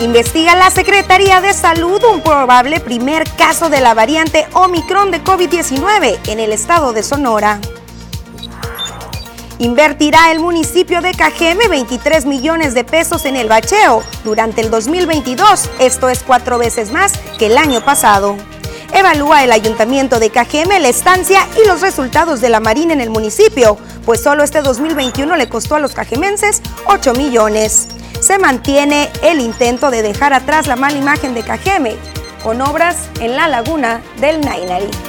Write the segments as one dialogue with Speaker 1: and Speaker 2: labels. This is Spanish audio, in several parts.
Speaker 1: Investiga la Secretaría de Salud un probable primer caso de la variante Omicron de COVID-19 en el estado de Sonora. Invertirá el municipio de Cajeme 23 millones de pesos en el bacheo durante el 2022. Esto es cuatro veces más que el año pasado. Evalúa el ayuntamiento de Cajeme la estancia y los resultados de la Marina en el municipio, pues solo este 2021 le costó a los cajemenses 8 millones. Se mantiene el intento de dejar atrás la mala imagen de Cajeme con obras en la laguna del Nainari.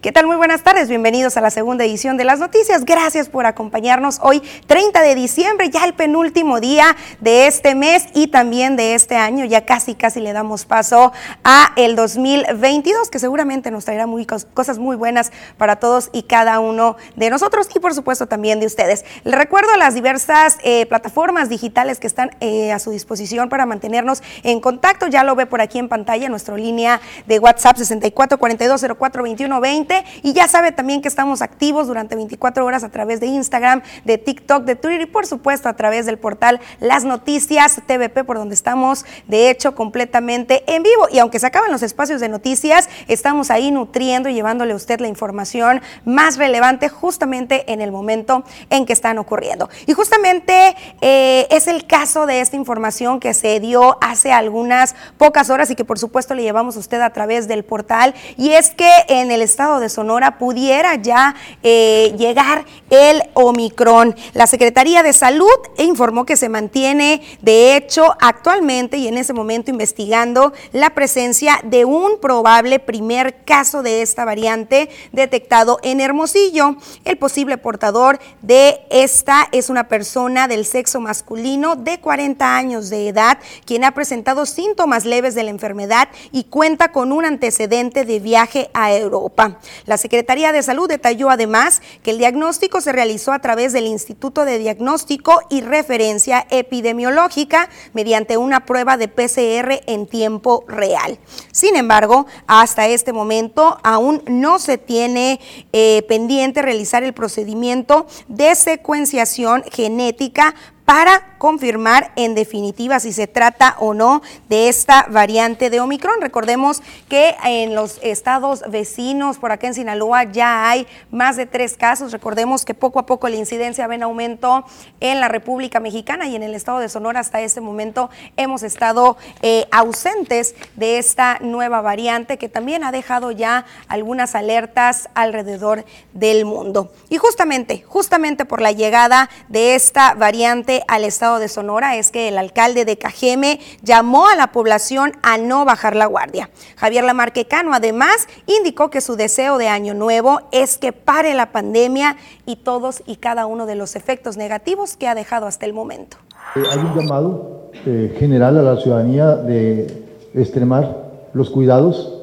Speaker 1: ¿Qué tal? Muy buenas tardes, bienvenidos a la segunda edición de las noticias. Gracias por acompañarnos hoy, 30 de diciembre, ya el penúltimo día de este mes y también de este año. Ya casi, casi le damos paso a el 2022, que seguramente nos traerá muy, cosas muy buenas para todos y cada uno de nosotros y por supuesto también de ustedes. Les recuerdo las diversas eh, plataformas digitales que están eh, a su disposición para mantenernos en contacto. Ya lo ve por aquí en pantalla, nuestra línea de WhatsApp 6442042120 y ya sabe también que estamos activos durante 24 horas a través de Instagram, de TikTok, de Twitter y por supuesto a través del portal Las Noticias TVP por donde estamos de hecho completamente en vivo. Y aunque se acaban los espacios de noticias, estamos ahí nutriendo y llevándole a usted la información más relevante justamente en el momento en que están ocurriendo. Y justamente eh, es el caso de esta información que se dio hace algunas pocas horas y que por supuesto le llevamos a usted a través del portal. Y es que en el estado de Sonora pudiera ya eh, llegar el Omicron. La Secretaría de Salud informó que se mantiene, de hecho, actualmente y en ese momento investigando la presencia de un probable primer caso de esta variante detectado en Hermosillo. El posible portador de esta es una persona del sexo masculino de 40 años de edad, quien ha presentado síntomas leves de la enfermedad y cuenta con un antecedente de viaje a Europa. La Secretaría de Salud detalló además que el diagnóstico se realizó a través del Instituto de Diagnóstico y Referencia Epidemiológica mediante una prueba de PCR en tiempo real. Sin embargo, hasta este momento aún no se tiene eh, pendiente realizar el procedimiento de secuenciación genética para confirmar en definitiva si se trata o no de esta variante de Omicron. Recordemos que en los estados vecinos, por acá en Sinaloa, ya hay más de tres casos. Recordemos que poco a poco la incidencia va en aumento en la República Mexicana y en el estado de Sonora hasta este momento hemos estado eh, ausentes de esta nueva variante que también ha dejado ya algunas alertas alrededor del mundo. Y justamente, justamente por la llegada de esta variante al estado de Sonora es que el alcalde de Cajeme llamó a la población a no bajar la guardia. Javier Lamarquecano además indicó que su deseo de año nuevo es que pare la pandemia y todos y cada uno de los efectos negativos que ha dejado hasta el momento.
Speaker 2: Eh, hay un llamado eh, general a la ciudadanía de extremar los cuidados,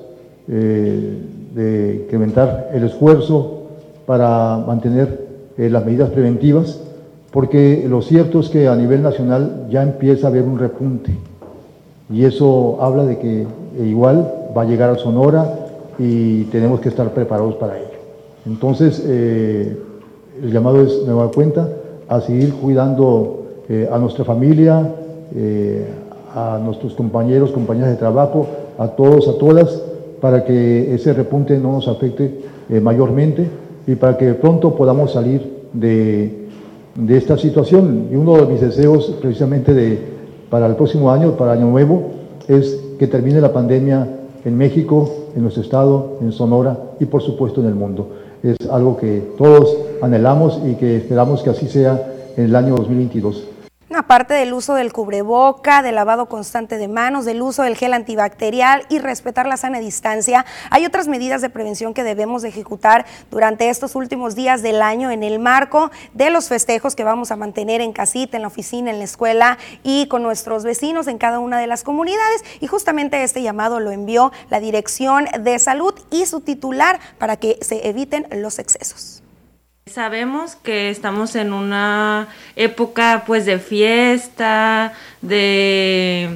Speaker 2: eh, de incrementar el esfuerzo para mantener las medidas preventivas porque lo cierto es que a nivel nacional ya empieza a haber un repunte y eso habla de que igual va a llegar a Sonora y tenemos que estar preparados para ello. Entonces, eh, el llamado es, me doy cuenta, a seguir cuidando eh, a nuestra familia, eh, a nuestros compañeros, compañeras de trabajo, a todos, a todas, para que ese repunte no nos afecte mayormente y para que pronto podamos salir de de esta situación. Y uno de mis deseos precisamente de, para el próximo año, para Año Nuevo, es que termine la pandemia en México, en nuestro estado, en Sonora y por supuesto en el mundo. Es algo que todos anhelamos y que esperamos que así sea en el año 2022.
Speaker 1: Aparte del uso del cubreboca, del lavado constante de manos, del uso del gel antibacterial y respetar la sana distancia, hay otras medidas de prevención que debemos de ejecutar durante estos últimos días del año en el marco de los festejos que vamos a mantener en casita, en la oficina, en la escuela y con nuestros vecinos en cada una de las comunidades. Y justamente este llamado lo envió la Dirección de Salud y su titular para que se eviten los excesos.
Speaker 3: Sabemos que estamos en una época pues de fiesta, de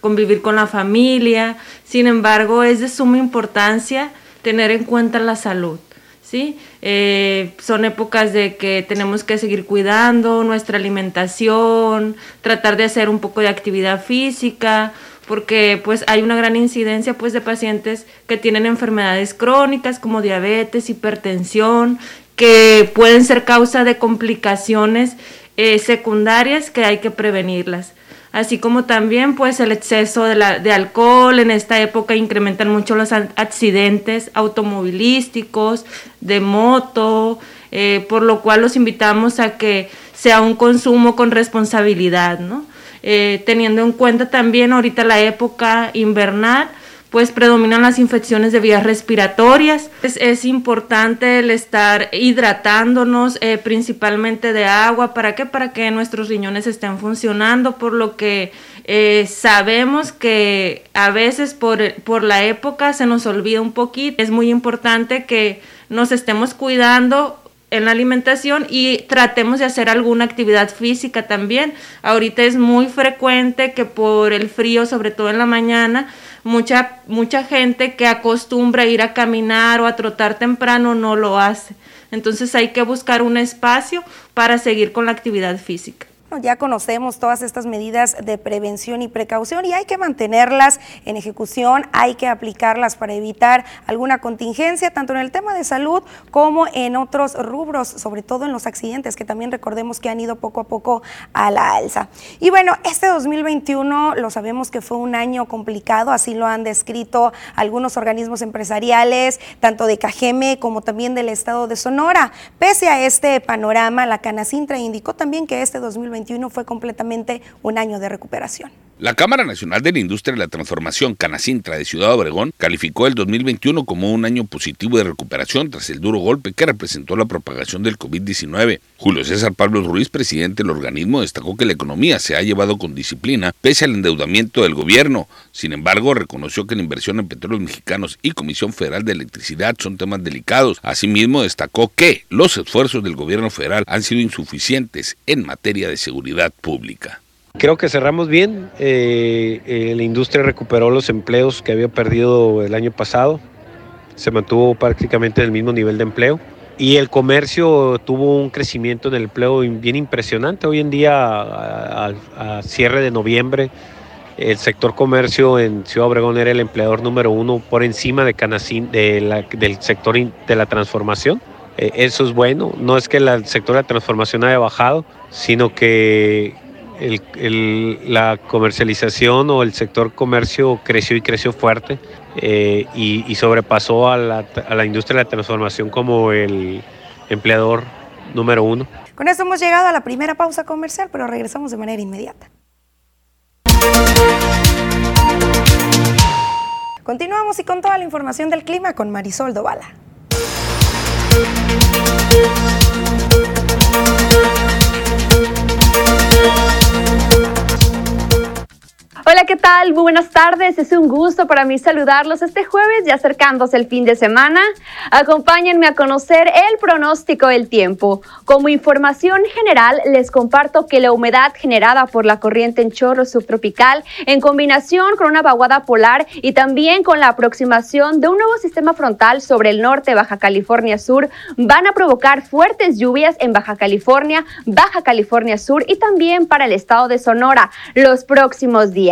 Speaker 3: convivir con la familia, sin embargo es de suma importancia tener en cuenta la salud, ¿sí? Eh, son épocas de que tenemos que seguir cuidando nuestra alimentación, tratar de hacer un poco de actividad física, porque pues hay una gran incidencia pues de pacientes que tienen enfermedades crónicas como diabetes, hipertensión, que pueden ser causa de complicaciones eh, secundarias que hay que prevenirlas así como también pues el exceso de, alcohol en esta época incrementan mucho los accidentes automovilísticos, de moto, eh, por lo cual los invitamos a que sea un consumo con responsabilidad, ¿no? Eh, teniendo en cuenta también ahorita la época invernal, pues predominan las infecciones de vías respiratorias. Es, importante el estar hidratándonos eh, principalmente de agua. ¿Para qué? Para que nuestros riñones estén funcionando, por lo que eh, sabemos que a veces por, por la época se nos olvida un poquito. Es muy importante que nos estemos cuidando en la alimentación y tratemos de hacer alguna actividad física también. Ahorita es muy frecuente que por el frío, sobre todo en la mañana, mucha, mucha gente que acostumbra ir a caminar o a trotar temprano no lo hace. Entonces hay que buscar un espacio para seguir con la actividad física
Speaker 1: ya conocemos todas estas medidas de prevención y precaución y hay que mantenerlas en ejecución, hay que aplicarlas para evitar alguna contingencia, tanto en el tema de salud como en otros rubros, sobre todo en los accidentes, que también recordemos que han ido poco a poco a la alza. Y bueno, este 2021 lo sabemos que fue un año complicado, así lo han descrito algunos organismos empresariales, tanto de Cajeme como también del estado de Sonora. Pese a este panorama, la Canacintra indicó también que este 2021 fue completamente un año de recuperación.
Speaker 4: La Cámara Nacional de la Industria y la Transformación Canacintra de Ciudad Obregón calificó el 2021 como un año positivo de recuperación tras el duro golpe que representó la propagación del COVID-19. Julio César Pablo Ruiz, presidente del organismo, destacó que la economía se ha llevado con disciplina pese al endeudamiento del gobierno. Sin embargo, reconoció que la inversión en petróleos mexicanos y Comisión Federal de Electricidad son temas delicados. Asimismo, destacó que los esfuerzos del gobierno federal han sido insuficientes en materia de seguridad pública.
Speaker 5: Creo que cerramos bien. Eh, eh, la industria recuperó los empleos que había perdido el año pasado. Se mantuvo prácticamente en el mismo nivel de empleo. Y el comercio tuvo un crecimiento en el empleo bien impresionante. Hoy en día, a, cierre de noviembre, el sector comercio en Ciudad Obregón era el empleador número uno por encima de Canacín, del sector de la transformación. Eh, eso es bueno. No es que el sector de la transformación haya bajado, sino que la comercialización o el sector comercio creció y creció fuerte eh, y, sobrepasó a la, industria de la transformación como el empleador número uno.
Speaker 1: Con esto hemos llegado a la primera pausa comercial, pero regresamos de manera inmediata. Continuamos y con toda la información del clima con Marisol Dovala.
Speaker 6: Hola, ¿qué tal? Muy buenas tardes. Es un gusto para mí saludarlos este jueves, ya acercándose el fin de semana. Acompáñenme a conocer el pronóstico del tiempo. Como información general, les comparto que la humedad generada por la corriente en chorro subtropical, en combinación con una vaguada polar y también con la aproximación de un nuevo sistema frontal sobre el norte Baja California Sur, van a provocar fuertes lluvias en Baja California, Baja California Sur y también para el estado de Sonora los próximos días.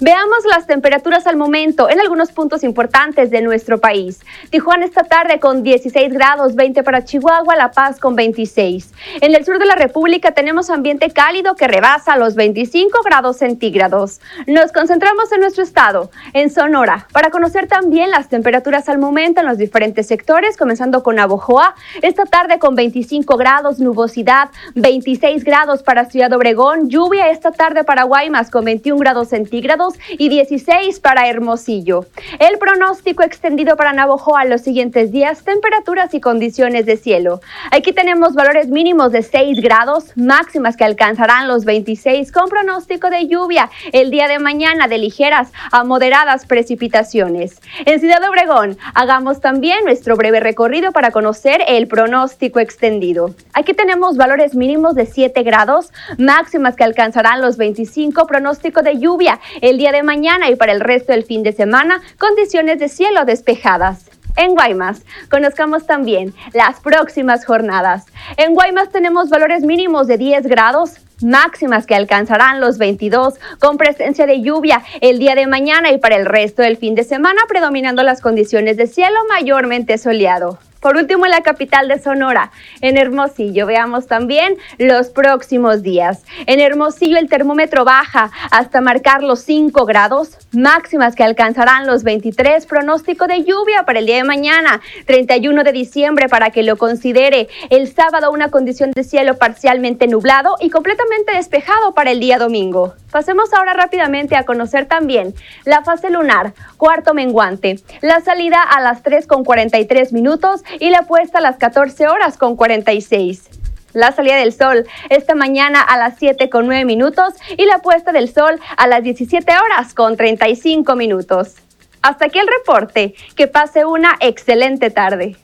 Speaker 6: Veamos las temperaturas al momento en algunos puntos importantes de nuestro país. Tijuana esta tarde con 16 grados, 20 para Chihuahua, La Paz con 26. En el sur de la República tenemos ambiente cálido que rebasa los 25 grados centígrados. Nos concentramos en nuestro estado, en Sonora, para conocer también las temperaturas al momento en los diferentes sectores, comenzando con Abojoa, esta tarde con 25 grados, nubosidad, 26 grados para Ciudad Obregón, lluvia esta tarde para Guaymas con 21 grados centígrados centígrados y 16 para Hermosillo. El pronóstico extendido para Navojoa los siguientes días, temperaturas y condiciones de cielo. Aquí tenemos valores mínimos de 6 grados, máximas que alcanzarán los 26 con pronóstico de lluvia el día de mañana de ligeras a moderadas precipitaciones. En Ciudad Obregón, hagamos también nuestro breve recorrido para conocer el pronóstico extendido. Aquí tenemos valores mínimos de 7 grados, máximas que alcanzarán los 25, pronóstico de lluvia el día de mañana y para el resto del fin de semana, condiciones de cielo despejadas. En Guaymas, conozcamos también las próximas jornadas. En Guaymas tenemos valores mínimos de 10 grados, máximas que alcanzarán los 22 con presencia de lluvia el día de mañana y para el resto del fin de semana predominando las condiciones de cielo mayormente soleado. Por último, en la capital de Sonora, en Hermosillo, veamos también los próximos días. En Hermosillo el termómetro baja hasta marcar los 5 grados, máximas que alcanzarán los 23, pronóstico de lluvia para el día de mañana, 31 de diciembre para que lo considere. El sábado una condición de cielo parcialmente nublado y completamente despejado para el día domingo. Pasemos ahora rápidamente a conocer también la fase lunar, cuarto menguante, la salida a las 3 con 43 minutos y la puesta a las 14 horas con 46. La salida del sol esta mañana a las 7 con 9 minutos y la puesta del sol a las 17 horas con 35 minutos. Hasta aquí el reporte. Que pase una excelente tarde.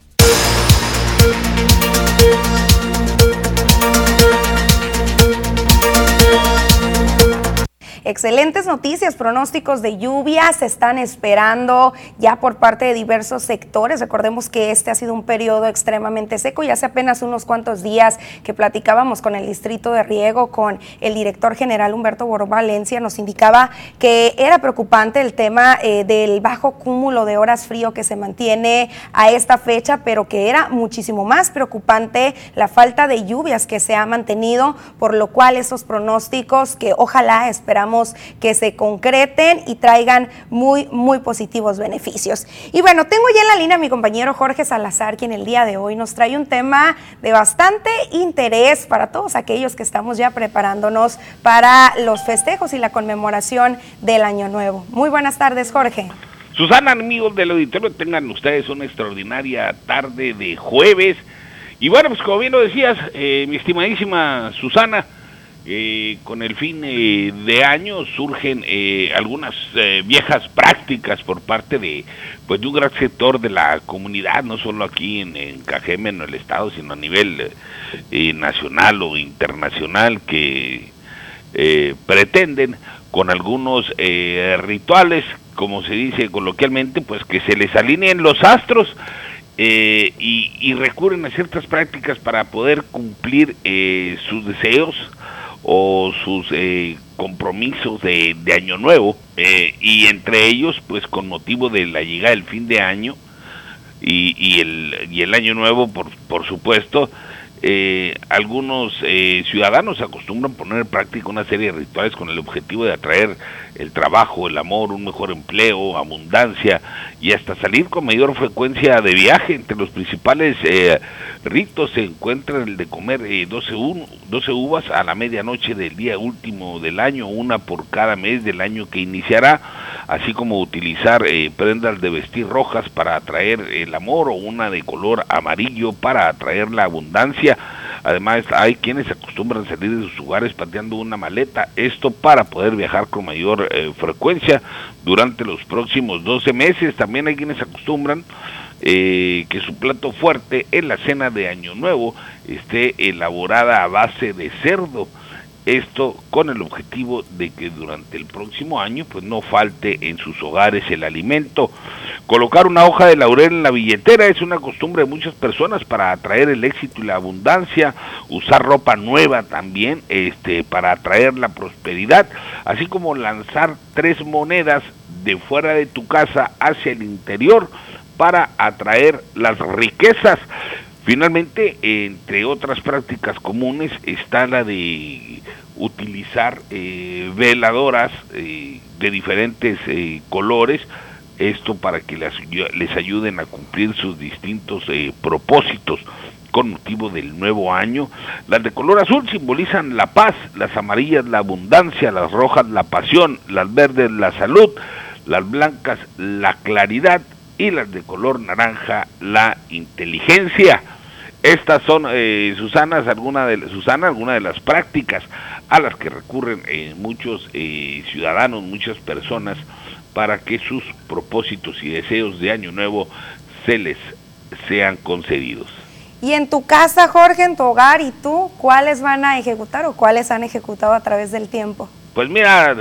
Speaker 1: Excelentes noticias, pronósticos de lluvia se están esperando ya por parte de diversos sectores. Recordemos que este ha sido un periodo extremadamente seco y hace apenas unos cuantos días que platicábamos con el distrito de riego, con el director general Humberto Boró Valencia, nos indicaba que era preocupante el tema eh, del bajo cúmulo de horas frío que se mantiene a esta fecha, pero que era muchísimo más preocupante la falta de lluvias que se ha mantenido, por lo cual esos pronósticos que ojalá esperamos que se concreten y traigan muy, muy positivos beneficios. Y bueno, tengo ya en la línea a mi compañero Jorge Salazar, quien el día de hoy nos trae un tema de bastante interés para todos aquellos que estamos ya preparándonos para los festejos y la conmemoración del Año Nuevo. Muy buenas tardes, Jorge.
Speaker 4: Susana, amigos del auditorio, tengan ustedes una extraordinaria tarde de jueves. Y bueno, pues como bien lo decías, eh, mi estimadísima Susana, eh, con el fin eh, de año surgen eh, algunas viejas prácticas por parte de pues de un gran sector de la comunidad no solo aquí en, en Cajeme en el estado sino a nivel nacional o internacional que pretenden con algunos rituales como se dice coloquialmente pues que se les alineen los astros y, y, recurren a ciertas prácticas para poder cumplir sus deseos o sus eh, compromisos de, año nuevo eh, y entre ellos pues con motivo de la llegada del fin de año y, y, el, y el año nuevo por, por supuesto eh, algunos eh, ciudadanos acostumbran poner en práctica una serie de rituales con el objetivo de atraer el trabajo, el amor, un mejor empleo, abundancia y hasta salir con mayor frecuencia de viaje. Entre los principales eh, ritos se encuentra el de comer 12, 12 uvas a la medianoche del día último del año, una por cada mes del año que iniciará, así como utilizar prendas de vestir rojas para atraer el amor o una de color amarillo para atraer la abundancia Además, hay quienes acostumbran salir de sus hogares pateando una maleta, esto para poder viajar con mayor eh, frecuencia durante los próximos 12 meses. También hay quienes acostumbran eh, que su plato fuerte en la cena de Año Nuevo esté elaborada a base de cerdo. Esto con el objetivo de que durante el próximo año pues no falte en sus hogares el alimento. Colocar una hoja de laurel en la billetera es una costumbre de muchas personas para atraer el éxito y la abundancia, usar ropa nueva también este para atraer la prosperidad, así como lanzar tres monedas de fuera de tu casa hacia el interior para atraer las riquezas. Finalmente, entre otras prácticas comunes está la de utilizar eh, veladoras eh, de diferentes eh, colores, esto para que les, les, ayuden a cumplir sus distintos propósitos con motivo del nuevo año. Las de color azul simbolizan la paz, las amarillas la abundancia, las rojas la pasión, las verdes la salud, las blancas la claridad y las de color naranja la inteligencia. Estas son, eh, Susana, alguna de, Susana, alguna de las prácticas a las que recurren eh, muchos eh, ciudadanos, muchas personas, para que sus propósitos y deseos de Año Nuevo se les sean concedidos.
Speaker 1: Y en tu casa, Jorge, en tu hogar y tú, ¿cuáles van a ejecutar o cuáles han ejecutado a través del tiempo?
Speaker 4: Pues mira,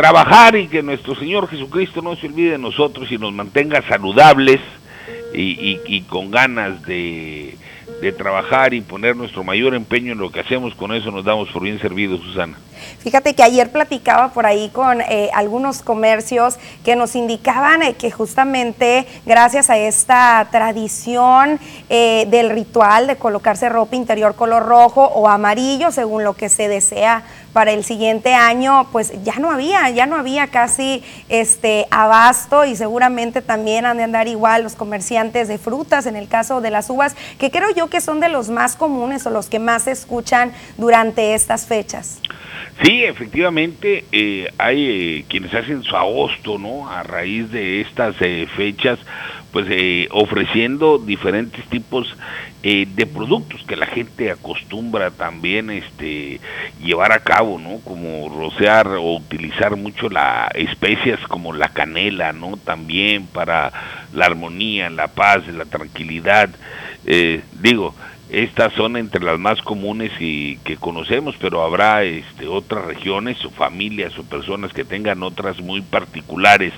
Speaker 4: trabajar y que nuestro Señor Jesucristo no se olvide de nosotros y nos mantenga saludables, y, con ganas de, trabajar y poner nuestro mayor empeño en lo que hacemos, con eso nos damos por bien servidos, Susana.
Speaker 1: Fíjate que ayer platicaba por ahí con eh, algunos comercios que nos indicaban eh, que justamente gracias a esta tradición eh, del ritual de colocarse ropa interior color rojo o amarillo, según lo que se desea para el siguiente año, pues ya no había, ya no había casi este abasto y seguramente también han de andar igual los comerciantes de frutas, en el caso de las uvas, que creo yo que son de los más comunes o los que más se escuchan durante estas fechas.
Speaker 4: Sí, efectivamente, eh, hay eh, quienes hacen su agosto, ¿no? A raíz de estas eh, fechas, pues ofreciendo diferentes tipos de productos que la gente acostumbra también este llevar a cabo, ¿no? Como rocear o utilizar mucho las especias como la canela, ¿no? También para la armonía, la paz, la tranquilidad. digo, estas son entre las más comunes y que conocemos, pero habrá este, otras regiones o familias o personas que tengan otras muy particulares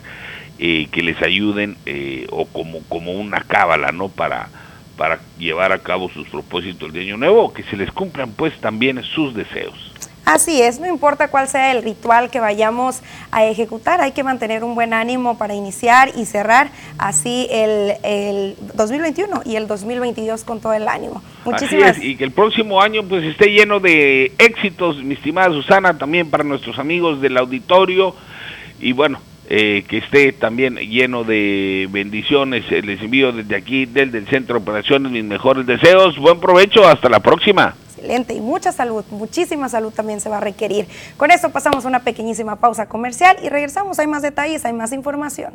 Speaker 4: eh, que les ayuden eh, o como, como una cábala, ¿no? Para, para llevar a cabo sus propósitos de Año Nuevo, que se les cumplan pues también sus deseos.
Speaker 1: Así es, no importa cuál sea el ritual que vayamos a ejecutar, hay que mantener un buen ánimo para iniciar y cerrar así el, 2021 y el 2022 con todo el ánimo.
Speaker 4: Muchísimas y que el próximo año pues esté lleno de éxitos, mi estimada Susana, también para nuestros amigos del auditorio y bueno, eh, que esté también lleno de bendiciones. Eh, les envío desde aquí, desde el Centro de Operaciones, mis mejores deseos. Buen provecho, hasta la próxima
Speaker 1: excelente y mucha salud, muchísima salud también se va a requerir. Con esto pasamos una pequeñísima pausa comercial y regresamos. Hay más detalles, hay más información.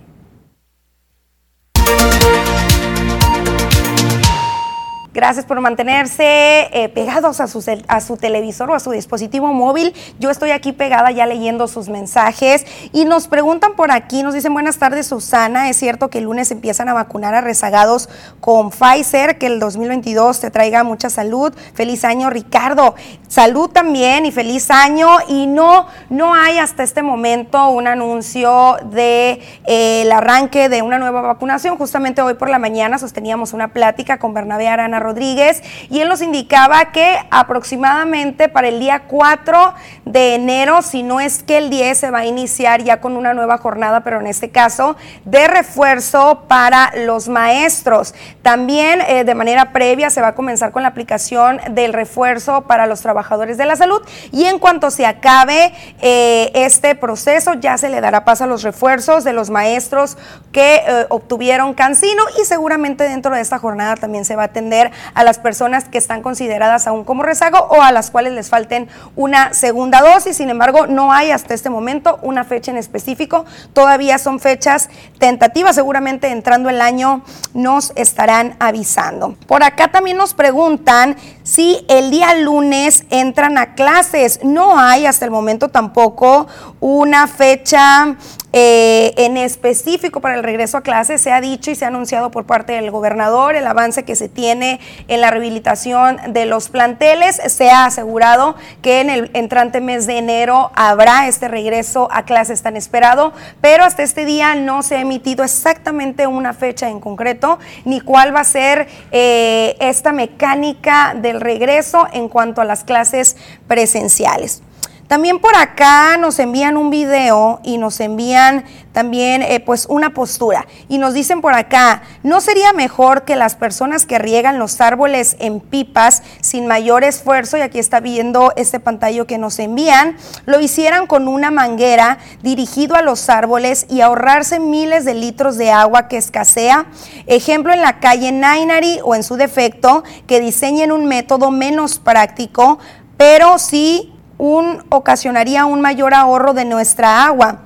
Speaker 1: Gracias por mantenerse eh, pegados a su, a su televisor o a su dispositivo móvil. Yo estoy aquí pegada ya leyendo sus mensajes y nos preguntan por aquí, nos dicen buenas tardes Susana, es cierto que el lunes empiezan a vacunar a rezagados con Pfizer, que el 2022 te traiga mucha salud. Feliz año Ricardo, salud también y feliz año y no, no hay hasta este momento un anuncio de eh, arranque de una nueva vacunación. Justamente hoy por la mañana sosteníamos una plática con Bernabé Arana Rodríguez y él nos indicaba que aproximadamente para el día 4 de enero, si no es que el 10 se va a iniciar ya con una nueva jornada, pero en este caso de refuerzo para los maestros. También eh, de manera previa se va a comenzar con la aplicación del refuerzo para los trabajadores de la salud y en cuanto se acabe eh, este proceso ya se le dará paso a los refuerzos de los maestros que eh, obtuvieron cancino y seguramente dentro de esta jornada también se va a atender a las personas que están consideradas aún como rezago o a las cuales les falten una segunda dosis. Sin embargo, no hay hasta este momento una fecha en específico. Todavía son fechas tentativas. Seguramente entrando el año nos estarán avisando. Por acá también nos preguntan si el día lunes entran a clases. No hay hasta el momento tampoco una fecha eh, en específico para el regreso a clases se ha dicho y se ha anunciado por parte del gobernador el avance que se tiene en la rehabilitación de los planteles. Se ha asegurado que en el entrante mes de enero habrá este regreso a clases tan esperado, pero hasta este día no se ha emitido exactamente una fecha en concreto ni cuál va a ser eh, esta mecánica del regreso en cuanto a las clases presenciales. También por acá nos envían un video y nos envían también eh, pues una postura. Y nos dicen por acá, ¿no sería mejor que las personas que riegan los árboles en pipas sin mayor esfuerzo, y aquí está viendo este pantalla que nos envían, lo hicieran con una manguera dirigido a los árboles y ahorrarse miles de litros de agua que escasea? Ejemplo en la calle Nainari o en su defecto, que diseñen un método menos práctico, pero sí un, ocasionaría un mayor ahorro de nuestra agua.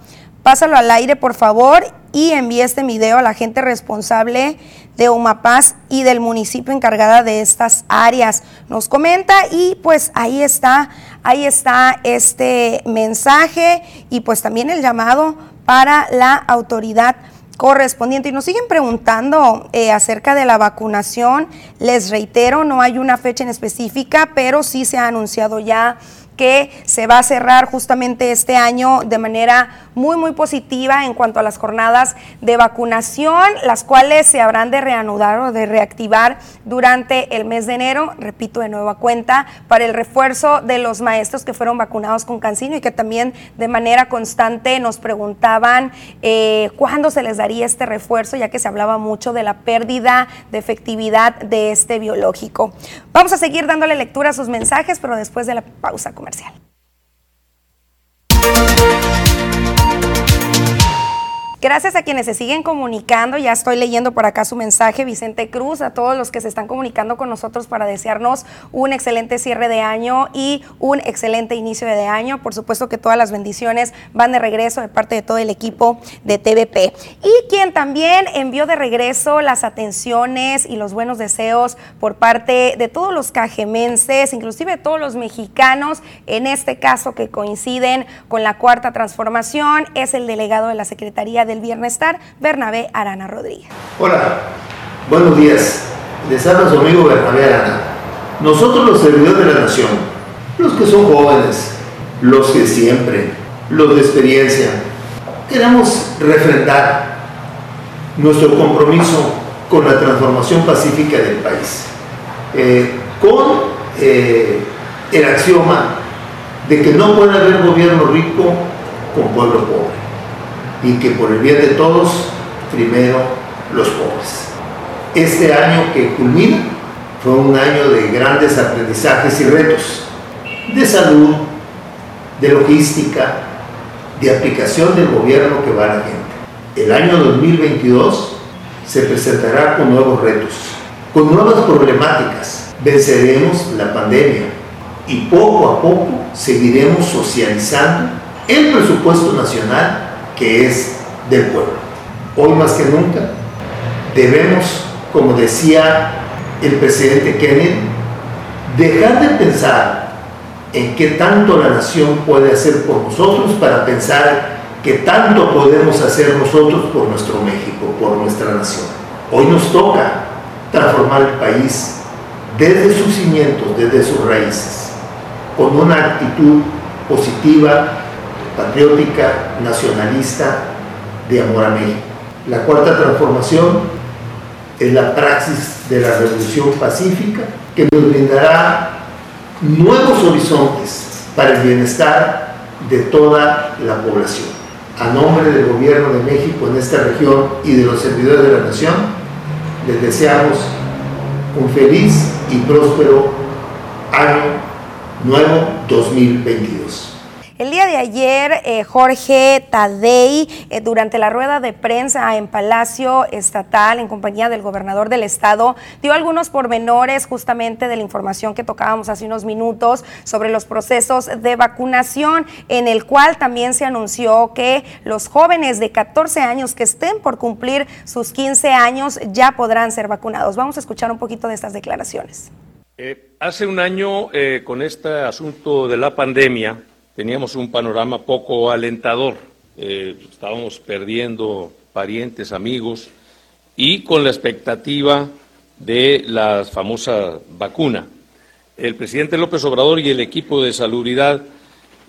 Speaker 1: Pásalo al aire, por favor, y envíe este video a la gente responsable de Umapaz y del municipio encargada de estas áreas. Nos comenta y pues ahí está, ahí está este mensaje y pues también el llamado para la autoridad correspondiente. Y nos siguen preguntando eh, acerca de la vacunación. Les reitero, no hay una fecha en específica, pero sí se ha anunciado ya que se va a cerrar justamente este año de manera muy, muy positiva en cuanto a las jornadas de vacunación, las cuales se habrán de reanudar o de reactivar durante el mes de enero, repito de nueva cuenta, para el refuerzo de los maestros que fueron vacunados con Cancino y que también de manera constante nos preguntaban eh, cuándo se les daría este refuerzo, ya que se hablaba mucho de la pérdida de efectividad de este biológico. Vamos a seguir dándole lectura a sus mensajes, pero después de la pausa comercial. Gracias a quienes se siguen comunicando, ya estoy leyendo por acá su mensaje, Vicente Cruz, a todos los que se están comunicando con nosotros para desearnos un excelente cierre de año y un excelente inicio de año. Por supuesto que todas las bendiciones van de regreso de parte de todo el equipo de TVP. Y quien también envió de regreso las atenciones y los buenos deseos por parte de todos los cajemenses, inclusive todos los mexicanos, en este caso que coinciden con la cuarta transformación, es el delegado de la Secretaría de del Bienestar, Bernabé Arana Rodríguez.
Speaker 7: Hola, buenos días. Les habla su amigo Bernabé Arana. Nosotros los servidores de la nación, los que son jóvenes, los que siempre, los de experiencia, queremos refrendar nuestro compromiso con la transformación pacífica del país, eh, con eh, el axioma de que no puede haber gobierno rico con pueblo pobre y que por el bien de todos, primero los pobres. Este año que culmina fue un año de grandes aprendizajes y retos, de salud, de logística, de aplicación del gobierno que va a la gente. El año 2022 se presentará con nuevos retos, con nuevas problemáticas. Venceremos la pandemia y poco a poco seguiremos socializando el presupuesto nacional que es del pueblo. Hoy más que nunca debemos, como decía el presidente Kennedy, dejar de pensar en qué tanto la nación puede hacer por nosotros para pensar qué tanto podemos hacer nosotros por nuestro México, por nuestra nación. Hoy nos toca transformar el país desde sus cimientos, desde sus raíces, con una actitud positiva, patriótica, nacionalista, de amor a México. La cuarta transformación es la praxis de la revolución pacífica que nos brindará nuevos horizontes para el bienestar de toda la población. A nombre del gobierno de México en esta región y de los servidores de la nación, les deseamos un feliz y próspero año nuevo 2022.
Speaker 1: Ayer, eh, Jorge Tadei, eh, durante la rueda de prensa en Palacio Estatal, en compañía del gobernador del estado, dio algunos pormenores justamente de la información que tocábamos hace unos minutos sobre los procesos de vacunación, en el cual también se anunció que los jóvenes de 14 años que estén por cumplir sus 15 años ya podrán ser vacunados. Vamos a escuchar un poquito de estas declaraciones.
Speaker 8: Eh, hace un año, con este asunto de la pandemia, teníamos un panorama poco alentador. Eh, estábamos perdiendo parientes, amigos y con la expectativa de la famosa vacuna. El presidente López Obrador y el equipo de salubridad,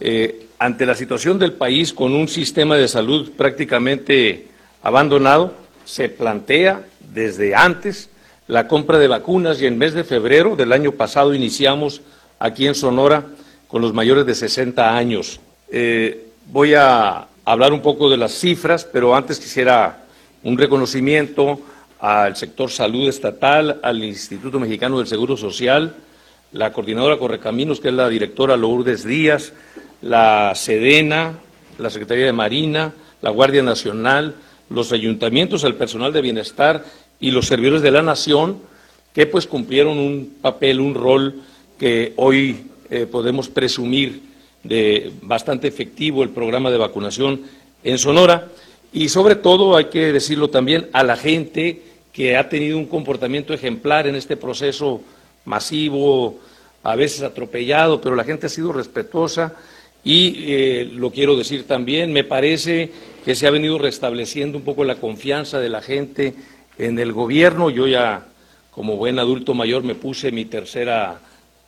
Speaker 8: eh, ante la situación del país con un sistema de salud prácticamente abandonado, se plantea desde antes la compra de vacunas y en mes de febrero del año pasado iniciamos aquí en Sonora con los mayores de 60 años. Eh, voy a hablar un poco de las cifras, pero antes quisiera un reconocimiento al sector salud estatal, al Instituto Mexicano del Seguro Social, la coordinadora Correcaminos, que es la directora Lourdes Díaz, la Sedena, la Secretaría de Marina, la Guardia Nacional, los ayuntamientos, el personal de bienestar y los servidores de la nación, que pues cumplieron un papel, un rol que hoy eh, podemos presumir de bastante efectivo el programa de vacunación en Sonora y sobre todo, hay que decirlo también, a la gente que ha tenido un comportamiento ejemplar en este proceso masivo, a veces atropellado, pero la gente ha sido respetuosa y eh, lo quiero decir también, me parece que se ha venido restableciendo un poco la confianza de la gente en el gobierno. Yo ya, como buen adulto mayor, me puse mi tercera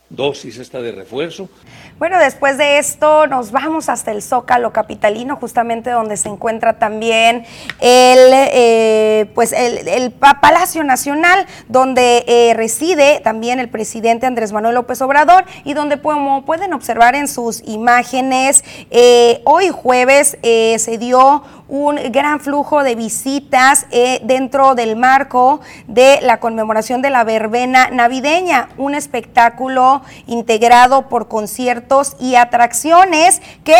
Speaker 8: dosis esta de refuerzo.
Speaker 1: Bueno, después de esto nos vamos hasta el Zócalo capitalino, justamente donde se encuentra también el, eh, pues el, Palacio Nacional, donde eh, reside también el presidente Andrés Manuel López Obrador y donde como pueden observar en sus imágenes, eh, hoy jueves se dio un gran flujo de visitas dentro del marco de la conmemoración de la verbena navideña, un espectáculo integrado por conciertos y atracciones que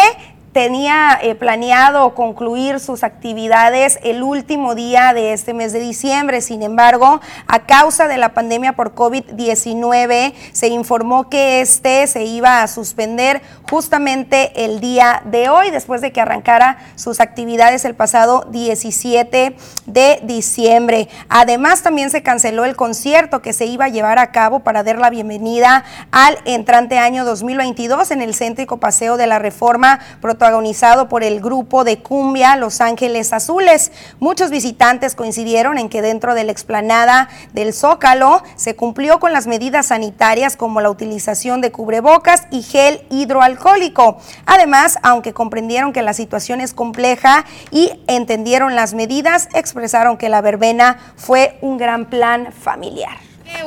Speaker 1: tenía eh, planeado concluir sus actividades el último día de este mes de diciembre. Sin embargo, a causa de la pandemia por COVID-19, se informó que este se iba a suspender justamente el día de hoy, después de que arrancara sus actividades el pasado 17 de diciembre. Además, también se canceló el concierto que se iba a llevar a cabo para dar la bienvenida al entrante año 2022 en el céntrico Paseo de la Reforma protagonizado por el grupo de cumbia Los Ángeles Azules. Muchos visitantes coincidieron en que dentro de la explanada del Zócalo se cumplió con las medidas sanitarias como la utilización de cubrebocas y gel hidroalcohólico. Además, aunque comprendieron que la situación es compleja y entendieron las medidas, expresaron que la verbena fue un gran plan familiar.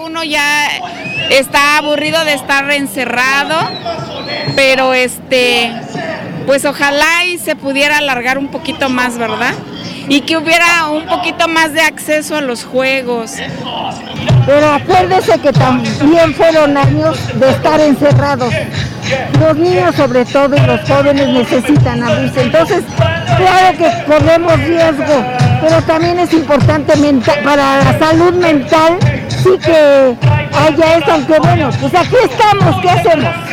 Speaker 9: Uno ya está aburrido de estar encerrado, pero este pues ojalá y se pudiera alargar un poquito más, ¿verdad? Y que hubiera un poquito más de acceso a los juegos.
Speaker 10: Pero acuérdese que también fueron años de estar encerrados. Los niños sobre todo y los jóvenes necesitan abrirse. Entonces, claro que corremos riesgo, pero también es importante para la salud mental, sí que haya esto, aunque bueno, pues aquí estamos, ¿qué hacemos?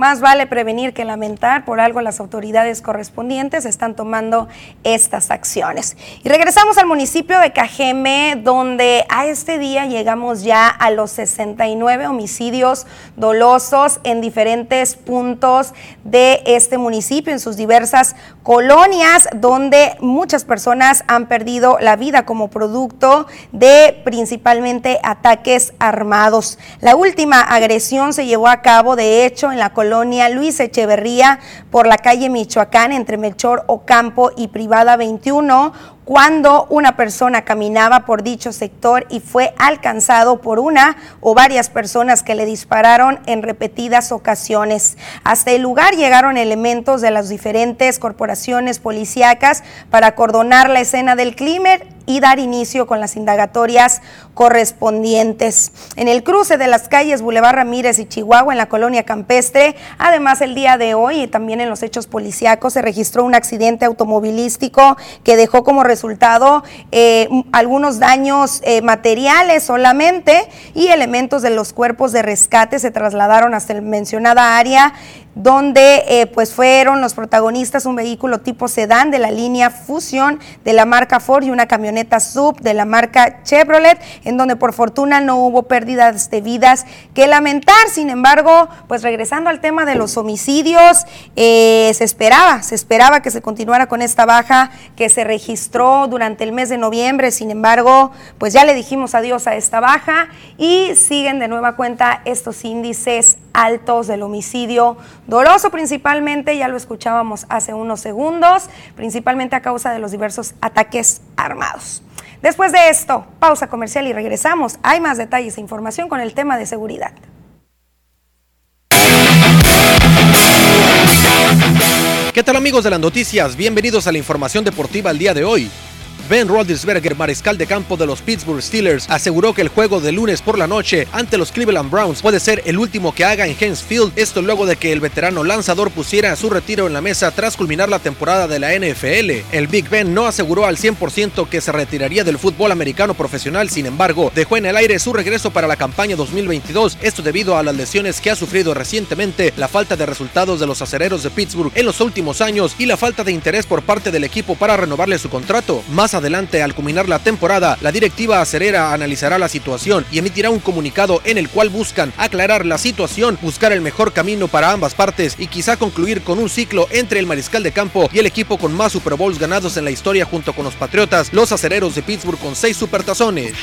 Speaker 1: Más vale prevenir que lamentar, por algo las autoridades correspondientes están tomando estas acciones. Y regresamos al municipio de Cajeme, donde a este día llegamos ya a los 69 homicidios dolosos en diferentes puntos de este municipio, en sus diversas colonias, donde muchas personas han perdido la vida como producto de principalmente ataques armados. La última agresión se llevó a cabo, de hecho, en la colonia Luis Echeverría por la calle Michoacán entre Melchor Ocampo y Privada 21 cuando una persona caminaba por dicho sector y fue alcanzado por una o varias personas que le dispararon en repetidas ocasiones. Hasta el lugar llegaron elementos de las diferentes corporaciones policíacas para acordonar la escena del crimen y dar inicio con las indagatorias correspondientes. En el cruce de las calles Boulevard Ramírez y Chihuahua, en la colonia campestre, además el día de hoy y también en los hechos policíacos se registró un accidente automovilístico que dejó como resultado eh, algunos daños eh, materiales solamente y elementos de los cuerpos de rescate se trasladaron hasta el mencionada área donde eh, pues fueron los protagonistas un vehículo tipo sedán de la línea Fusion de la marca Ford y una camioneta sub de la marca Chevrolet, en donde por fortuna no hubo pérdidas de vidas que lamentar. Sin embargo, pues regresando al tema de los homicidios, eh, se esperaba, se esperaba que se continuara con esta baja que se registró durante el mes de noviembre. Sin embargo, pues ya le dijimos adiós a esta baja y siguen de nueva cuenta estos índices altos del homicidio doloso principalmente, ya lo escuchábamos hace unos segundos, principalmente a causa de los diversos ataques armados. Después de esto, pausa comercial y regresamos. Hay más detalles e información con el tema de seguridad.
Speaker 11: ¿Qué tal amigos de las noticias? Bienvenidos a la información deportiva el día de hoy. Ben Roethlisberger, mariscal de campo de los Pittsburgh Steelers, aseguró que el juego de lunes por la noche ante los Cleveland Browns puede ser el último que haga en Heinz Field, esto luego de que el veterano lanzador pusiera su retiro en la mesa tras culminar la temporada de la NFL. El Big Ben no aseguró al 100% que se retiraría del fútbol americano profesional, sin embargo, dejó en el aire su regreso para la campaña 2022, esto debido a las lesiones que ha sufrido recientemente, la falta de resultados de los acereros de Pittsburgh en los últimos años y la falta de interés por parte del equipo para renovarle su contrato. Más adelante, al culminar la temporada, la directiva acerera analizará la situación y emitirá un comunicado en el cual buscan aclarar la situación, buscar el mejor camino para ambas partes y quizá concluir con un ciclo entre el mariscal de campo y el equipo con más Super Bowls ganados en la historia junto con los Patriotas, los acereros de Pittsburgh con seis supertazones.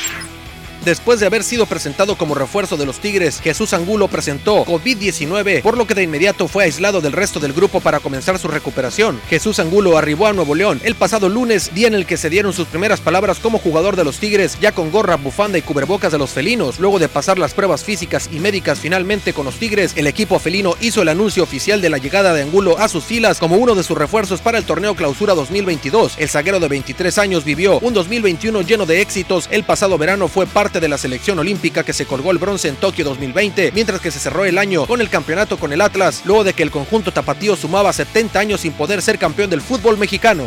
Speaker 11: Después de haber sido presentado como refuerzo de los Tigres, Jesús Angulo presentó COVID-19, por lo que de inmediato fue aislado del resto del grupo para comenzar su recuperación. Jesús Angulo arribó a Nuevo León el pasado lunes, día en el que se dieron sus primeras palabras como jugador de los Tigres, ya con gorra, bufanda y cubrebocas de los felinos. Luego de pasar las pruebas físicas y médicas finalmente con los Tigres, el equipo felino hizo el anuncio oficial de la llegada de Angulo a sus filas como uno de sus refuerzos para el torneo Clausura 2022. El zaguero de 23 años vivió un 2021 lleno de éxitos. El pasado verano fue parte de la selección olímpica que se colgó el bronce en Tokio 2020, mientras que se cerró el año con el campeonato con el Atlas, luego de que el conjunto tapatío sumaba 70 años sin poder ser campeón del fútbol mexicano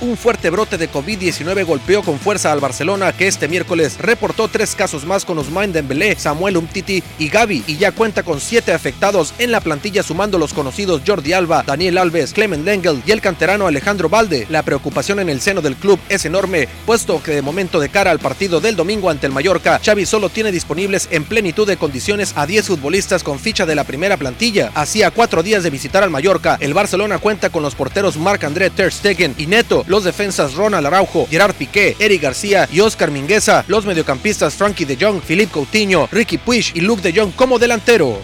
Speaker 11: un fuerte brote de COVID-19 golpeó con fuerza al Barcelona que este miércoles reportó tres casos más con Ousmane Dembélé, Samuel Umtiti y Gaby y ya cuenta con siete afectados en la plantilla sumando los conocidos Jordi Alba, Daniel Alves, Clement Lengel y el canterano Alejandro Valde. La preocupación en el seno del club es enorme, puesto que de momento de cara al partido del domingo ante el Mallorca, Xavi solo tiene disponibles en plenitud de condiciones a 10 futbolistas con ficha de la primera plantilla. Hacía cuatro días de visitar al Mallorca, el Barcelona cuenta con los porteros Marc-André Ter Stegen y Neto, los defensas Ronald Araujo, Gerard Piqué, Eric García y Oscar Mingueza, los mediocampistas Frankie de Jong, Philippe Coutinho, Ricky Puig y Luke de Jong como delantero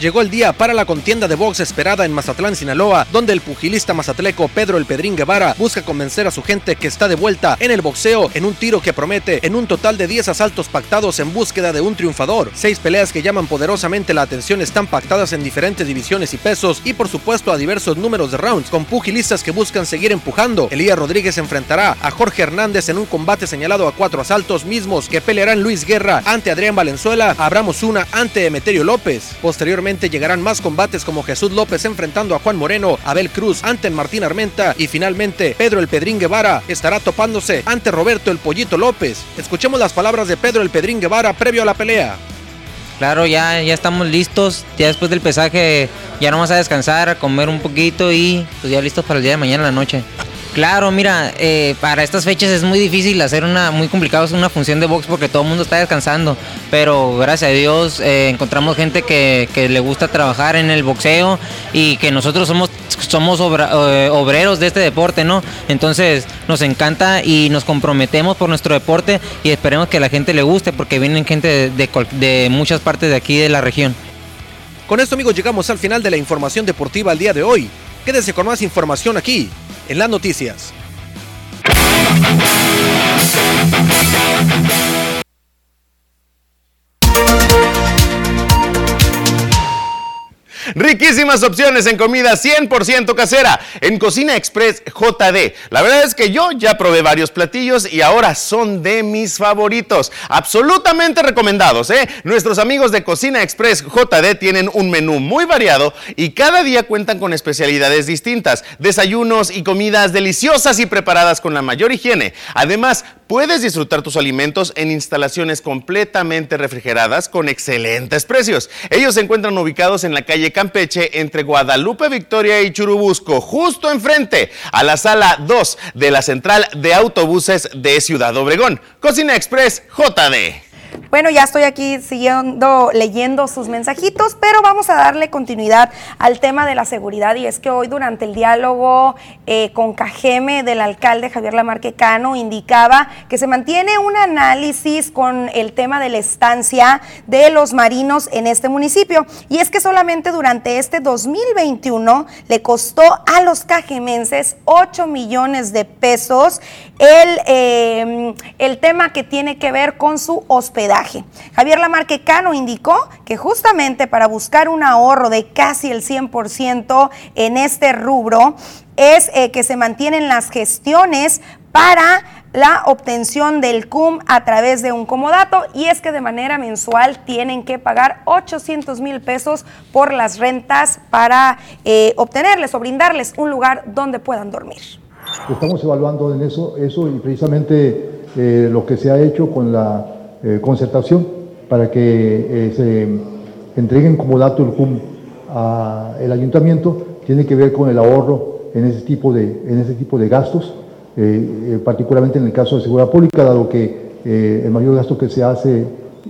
Speaker 11: llegó el día para la contienda de box esperada en Mazatlán, Sinaloa, donde el pugilista mazatleco Pedro El Pedrín Guevara busca convencer a su gente que está de vuelta en el boxeo en un tiro que promete en un total de 10 asaltos pactados en búsqueda de un triunfador. Seis peleas que llaman poderosamente la atención están pactadas en diferentes divisiones y pesos y por supuesto a diversos números de rounds con pugilistas que buscan seguir empujando. Elías Rodríguez enfrentará a Jorge Hernández en un combate señalado a cuatro asaltos mismos que pelearán Luis Guerra ante Adrián Valenzuela, Abramos una ante Emeterio López. Posteriormente llegarán más combates como Jesús López enfrentando a Juan Moreno, Abel Cruz ante Martín Armenta y finalmente Pedro el Pedrín Guevara estará topándose ante Roberto el Pollito López. Escuchemos las palabras de Pedro el Pedrín Guevara previo a la pelea.
Speaker 12: Claro, ya, ya estamos listos. Ya después del pesaje ya no vamos a descansar, a comer un poquito y pues ya listos para el día de mañana en la noche. Claro, mira, eh, para estas fechas es muy difícil hacer una, muy complicado una función de box porque todo el mundo está descansando, pero gracias a Dios eh, encontramos gente que, le gusta trabajar en el boxeo y que nosotros somos, somos eh, obreros de este deporte, ¿no? Entonces nos encanta y nos comprometemos por nuestro deporte y esperemos que a la gente le guste porque vienen gente de, de muchas partes de aquí de la región.
Speaker 11: Con esto amigos llegamos al final de la información deportiva al día de hoy. Quédese con más información aquí en las noticias.
Speaker 13: Riquísimas opciones en comida 100% casera en Cocina Express JD. La verdad es que yo ya probé varios platillos y ahora son de mis favoritos. Absolutamente recomendados, ¿eh? Nuestros amigos de Cocina Express JD tienen un menú muy variado y cada día cuentan con especialidades distintas, desayunos y comidas deliciosas y preparadas con la mayor higiene. Además, puedes disfrutar tus alimentos en instalaciones completamente refrigeradas con excelentes precios. Ellos se encuentran ubicados en la calle Entre Guadalupe Victoria y Churubusco, justo enfrente a la sala 2 de la central de autobuses de Ciudad Obregón. Cocina Express JD.
Speaker 1: Bueno, ya estoy aquí siguiendo, leyendo sus mensajitos, pero vamos a darle continuidad al tema de la seguridad. Y es que hoy durante el diálogo eh, con Cajeme del alcalde Javier Lamarque Cano indicaba que se mantiene un análisis con el tema de la estancia de los marinos en este municipio. Y es que solamente durante este 2021 le costó a los cajemenses 8 millones de pesos el, eh, el tema que tiene que ver con su hospedaje Javier Lamarque Cano indicó que justamente para buscar un ahorro de casi el 100% en este rubro es eh, que se mantienen las gestiones para la obtención del CUM a través de un comodato y es que de manera mensual tienen que pagar 800 mil pesos por las rentas para eh, obtenerles o brindarles un lugar donde puedan dormir.
Speaker 2: Estamos evaluando en eso, eso y precisamente eh, lo que se ha hecho con la eh, concertación para que eh, se entreguen como dato el CUM al ayuntamiento, tiene que ver con el ahorro en ese tipo de, en ese tipo de gastos, particularmente en el caso de seguridad pública, dado que el mayor gasto que se hace,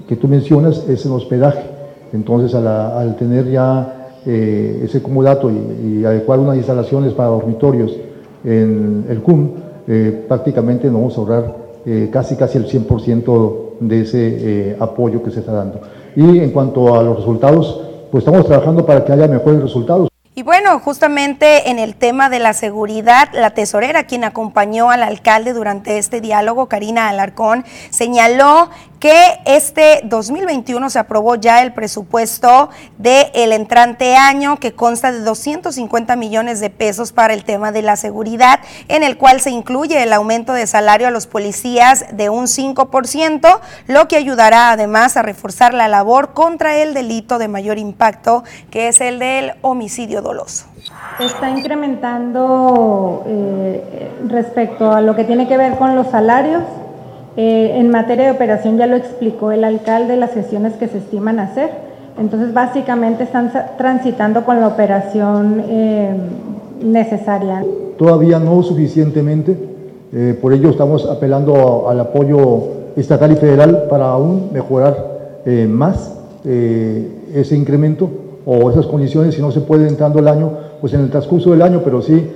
Speaker 2: que tú mencionas, es el hospedaje. Entonces, al, tener ya ese comodato y, y, adecuar unas instalaciones para dormitorios en el CUM, prácticamente nos vamos a ahorrar casi casi el 100% de ese eh, apoyo que se está dando. Y en cuanto a los resultados, pues estamos trabajando para que haya mejores resultados.
Speaker 1: Y bueno, justamente en el tema de la seguridad, la tesorera, quien acompañó al alcalde durante este diálogo, Karina Alarcón, señaló que este 2021 se aprobó ya el presupuesto del entrante año que consta de 250 millones de pesos para el tema de la seguridad, en el cual se incluye el aumento de salario a los policías de un 5%, lo que ayudará además a reforzar la labor contra el delito de mayor impacto, que es el del homicidio doloso.
Speaker 14: Está incrementando eh, respecto a lo que tiene que ver con los salarios eh, en materia de operación ya lo explicó el alcalde, las sesiones que se estiman hacer. Entonces, básicamente están transitando con la operación eh, necesaria.
Speaker 2: Todavía no suficientemente, eh, por ello estamos apelando al apoyo estatal y federal para aún mejorar más ese incremento o esas condiciones, si no se puede entrando el año, pues en el transcurso del año, pero sí,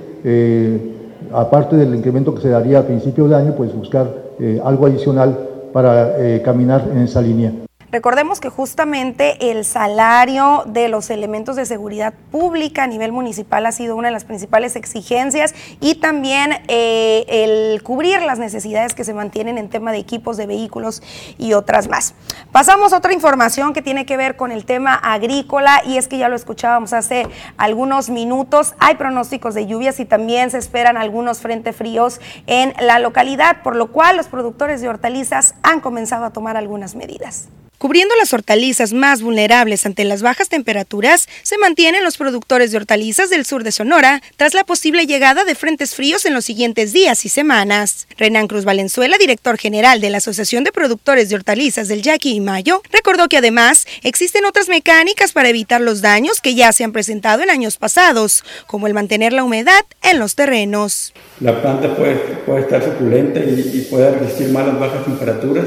Speaker 2: aparte del incremento que se daría a principio de año, pues buscar eh, algo adicional para eh, caminar en esa línea.
Speaker 1: Recordemos que justamente el salario de los elementos de seguridad pública a nivel municipal ha sido una de las principales exigencias y también eh, el cubrir las necesidades que se mantienen en tema de equipos de vehículos y otras más. Pasamos a otra información que tiene que ver con el tema agrícola y es que ya lo escuchábamos hace algunos minutos. Hay pronósticos de lluvias y también se esperan algunos frentes fríos en la localidad, por lo cual los productores de hortalizas han comenzado a tomar algunas medidas. Cubriendo las hortalizas más vulnerables ante las bajas temperaturas, se mantienen los productores de hortalizas del sur de Sonora tras la posible llegada de frentes fríos en los siguientes días y semanas. Renan Cruz Valenzuela, director general de la Asociación de Productores de Hortalizas del Yaqui y Mayo, recordó que además existen otras mecánicas para evitar los daños que ya se han presentado en años pasados, como el mantener la humedad en los terrenos.
Speaker 15: La planta puede, puede estar suculenta y, puede resistir más las bajas temperaturas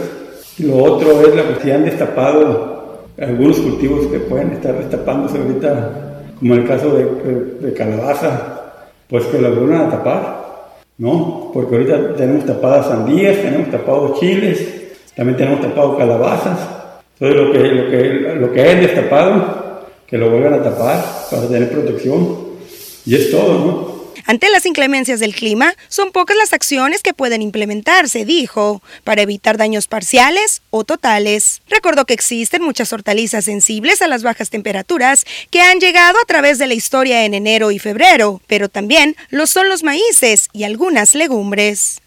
Speaker 15: lo otro es la que han destapado algunos cultivos que pueden estar destapándose ahorita, como el caso de, calabaza, pues que lo vuelvan a tapar, ¿no? Porque ahorita tenemos tapadas sandías, tenemos tapados chiles, también tenemos tapado calabazas. Entonces lo que, lo que, lo que hayan destapado, que lo vuelvan a tapar para tener protección. Y es todo, ¿no?
Speaker 1: Ante las inclemencias del clima, son pocas las acciones que pueden implementarse, dijo, para evitar daños parciales o totales. Recordó que existen muchas hortalizas sensibles a las bajas temperaturas que han llegado a través de la historia en enero y febrero, pero también lo son los maíces y algunas legumbres.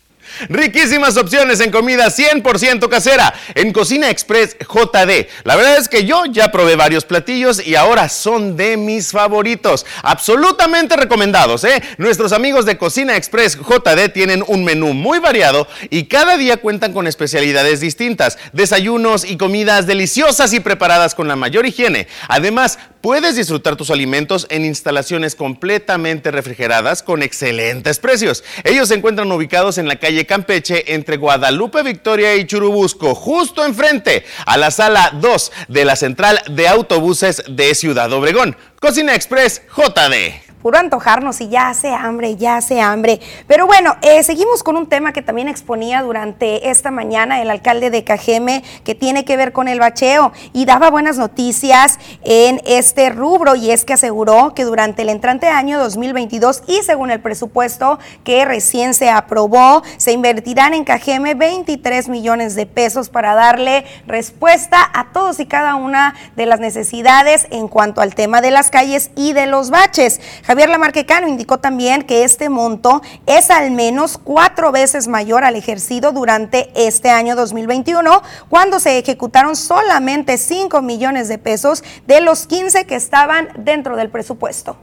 Speaker 13: Riquísimas opciones en comida 100% casera en Cocina Express JD. La verdad es que yo ya probé varios platillos y ahora son de mis favoritos. Absolutamente recomendados, ¿eh? Nuestros amigos de Cocina Express JD tienen un menú muy variado y cada día cuentan con especialidades distintas, desayunos y comidas deliciosas y preparadas con la mayor higiene. Además, puedes disfrutar tus alimentos en instalaciones completamente refrigeradas con excelentes precios. Ellos se encuentran ubicados en la calle Campeche entre Guadalupe Victoria y Churubusco, justo enfrente a la sala 2 de la central de autobuses de Ciudad Obregón. Cocina Express JD
Speaker 1: puro antojarnos y ya hace hambre, ya hace hambre. Pero bueno, eh, seguimos con un tema que también exponía durante esta mañana el alcalde de Cajeme, que tiene que ver con el bacheo y daba buenas noticias en este rubro y es que aseguró que durante el entrante año 2022 y según el presupuesto que recién se aprobó, se invertirán en Cajeme 23 millones de pesos para darle respuesta a todos y cada una de las necesidades en cuanto al tema de las calles y de los baches. Javier Lamarquecano indicó también que este monto es al menos cuatro veces mayor al ejercido durante este año 2021, cuando se ejecutaron solamente 5 millones de pesos de los 15 que estaban dentro del presupuesto.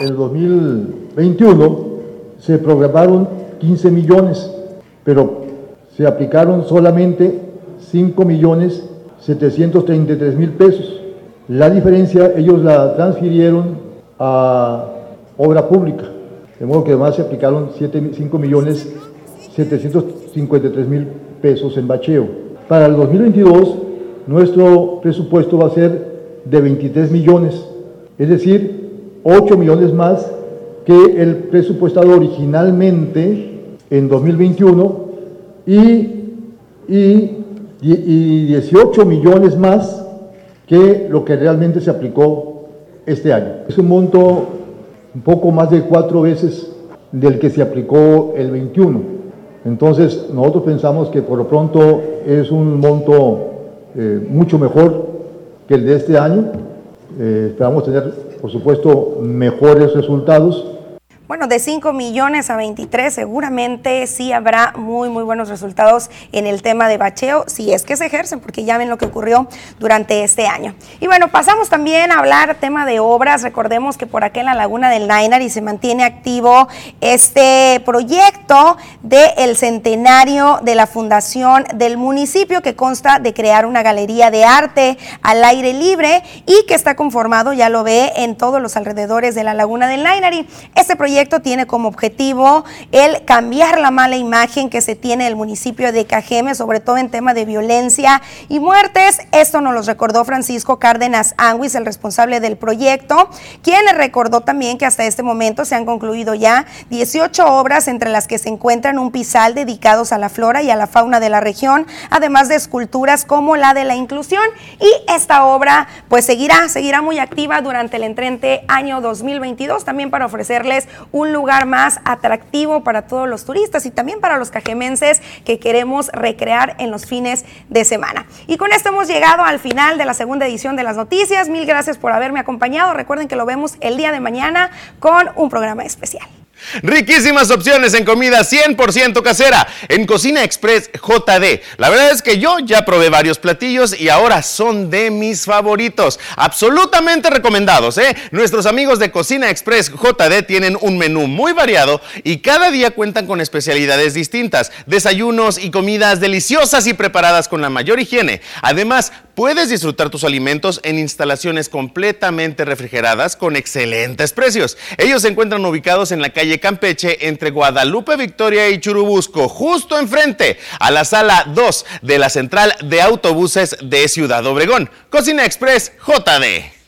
Speaker 2: En 2021 se programaron 15 millones, pero se aplicaron solamente 5 millones 733 mil pesos. La diferencia ellos la transfirieron a obra pública. De modo que además se aplicaron 5 millones 753 mil pesos en bacheo. Para el 2022, nuestro presupuesto va a ser de 23 millones, es decir, 8 millones más que el presupuestado originalmente en 2021 y, y y 18 millones más que lo que realmente se aplicó este año. Es un monto un poco más de cuatro veces del que se aplicó el 21. Entonces, nosotros pensamos que por lo pronto es un monto eh, mucho mejor que el de este año. Eh, esperamos tener, por supuesto, mejores resultados
Speaker 1: bueno, de 5 millones a 23 seguramente sí habrá muy, muy buenos resultados en el tema de bacheo, si es que se ejercen, porque ya ven lo que ocurrió durante este año. Y bueno, pasamos también a hablar tema de obras. Recordemos que por aquí en la laguna del y se mantiene activo este proyecto del centenario de la fundación del municipio que consta de crear una galería de arte al aire libre y que está conformado, ya lo ve, en todos los alrededores de la laguna del Nainari. Este proyecto tiene como objetivo el cambiar la mala imagen que se tiene del municipio de Cajeme, sobre todo en tema de violencia y muertes. Esto nos lo recordó Francisco Cárdenas Anguis, el responsable del proyecto, quien recordó también que hasta este momento se han concluido ya 18 obras, entre las que se encuentran un pisal dedicados a la flora y a la fauna de la región, además de esculturas como la de la inclusión. Y esta obra pues seguirá, seguirá muy activa durante el entrante año 2022, también para ofrecerles un lugar más atractivo para todos los turistas y también para los cajemenses que queremos recrear en los fines de semana. Y con esto hemos llegado al final de la segunda edición de las noticias. Mil gracias por haberme acompañado. Recuerden que lo vemos el día de mañana con un programa especial.
Speaker 13: Riquísimas opciones en comida 100% casera en Cocina Express JD. La verdad es que yo ya probé varios platillos y ahora son de mis favoritos. Absolutamente recomendados, ¿eh? Nuestros amigos de Cocina Express JD tienen un menú muy variado y cada día cuentan con especialidades distintas, desayunos y comidas deliciosas y preparadas con la mayor higiene. Además, puedes disfrutar tus alimentos en instalaciones completamente refrigeradas con excelentes precios. Ellos se encuentran ubicados en la calle Campeche entre Guadalupe Victoria y Churubusco, justo enfrente a la sala 2 de la central de autobuses de Ciudad Obregón. Cocina Express JD.